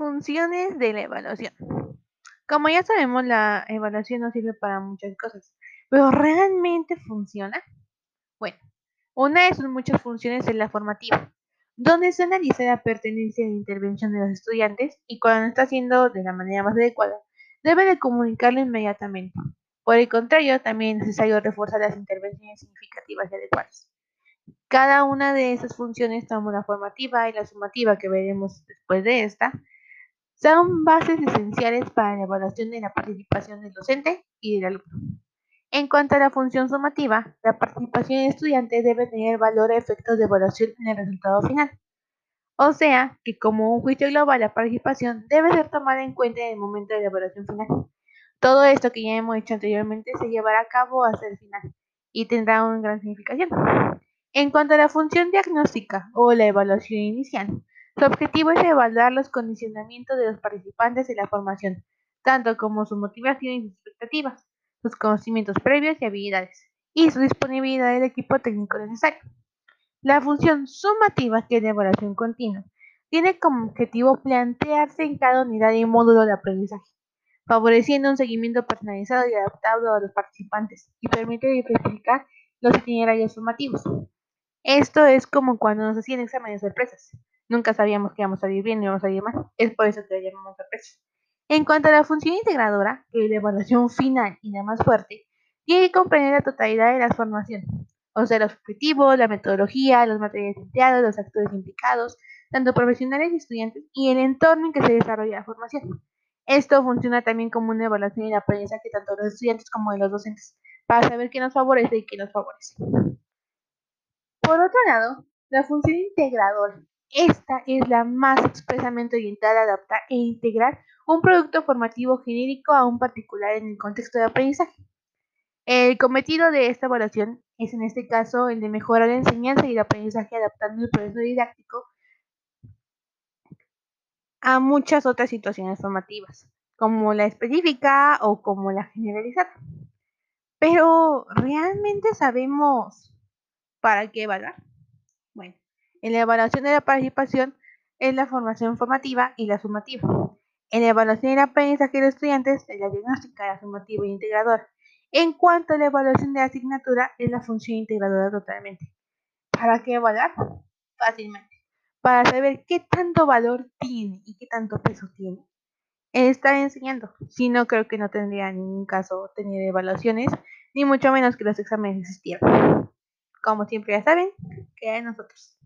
Funciones de la evaluación. Como ya sabemos, la evaluación nos sirve para muchas cosas, pero ¿realmente funciona? Bueno, una de sus muchas funciones es la formativa, donde se analiza la pertenencia de intervención de los estudiantes y cuando está haciendo de la manera más adecuada, debe de comunicarlo inmediatamente. Por el contrario, también es necesario reforzar las intervenciones significativas y adecuadas. Cada una de esas funciones, como la formativa y la sumativa que veremos después de esta, son bases esenciales para la evaluación de la participación del docente y del alumno. En cuanto a la función sumativa, la participación del estudiante debe tener valor a efectos de evaluación en el resultado final. O sea, que como un juicio global, la participación debe ser tomada en cuenta en el momento de la evaluación final. Todo esto que ya hemos hecho anteriormente se llevará a cabo hasta el final y tendrá una gran significación. En cuanto a la función diagnóstica o la evaluación inicial, su objetivo es evaluar los condicionamientos de los participantes en la formación, tanto como su motivación y sus expectativas, sus conocimientos previos y habilidades, y su disponibilidad del equipo técnico necesario. La función sumativa, que es de evaluación continua, tiene como objetivo plantearse en cada unidad y módulo de aprendizaje, favoreciendo un seguimiento personalizado y adaptado a los participantes y permite diversificar los itinerarios formativos. Esto es como cuando nos hacían exámenes de sorpresas. Nunca sabíamos que íbamos a salir bien y íbamos a salir mal. Es por eso que le llamamos sorpresa. En cuanto a la función integradora, que es la evaluación final y la más fuerte, tiene que comprender la totalidad de la formación, o sea, los objetivos, la metodología, los materiales empleados, los actores implicados, tanto profesionales y estudiantes, y el entorno en que se desarrolla la formación. Esto funciona también como una evaluación y aprendizaje tanto de los estudiantes como de los docentes, para saber qué nos favorece y qué nos favorece. Por otro lado, la función integradora esta es la más expresamente orientada a adaptar e integrar un producto formativo genérico a un particular en el contexto de aprendizaje. El cometido de esta evaluación es en este caso el de mejorar la enseñanza y el aprendizaje adaptando el proceso didáctico a muchas otras situaciones formativas, como la específica o como la generalizada. Pero, ¿realmente sabemos para qué evaluar? Bueno, en la evaluación de la participación es la formación formativa y la sumativa. En la evaluación del aprendizaje de los estudiantes es la diagnóstica, la sumativa e integradora. En cuanto a la evaluación de la asignatura, es la función integradora totalmente. ¿Para qué evaluar? Fácilmente. Para saber qué tanto valor tiene y qué tanto peso tiene. Estar enseñando. Si no, creo que no tendría ningún caso tener evaluaciones, ni mucho menos que los exámenes existieran. Como siempre ya saben, queda en nosotros.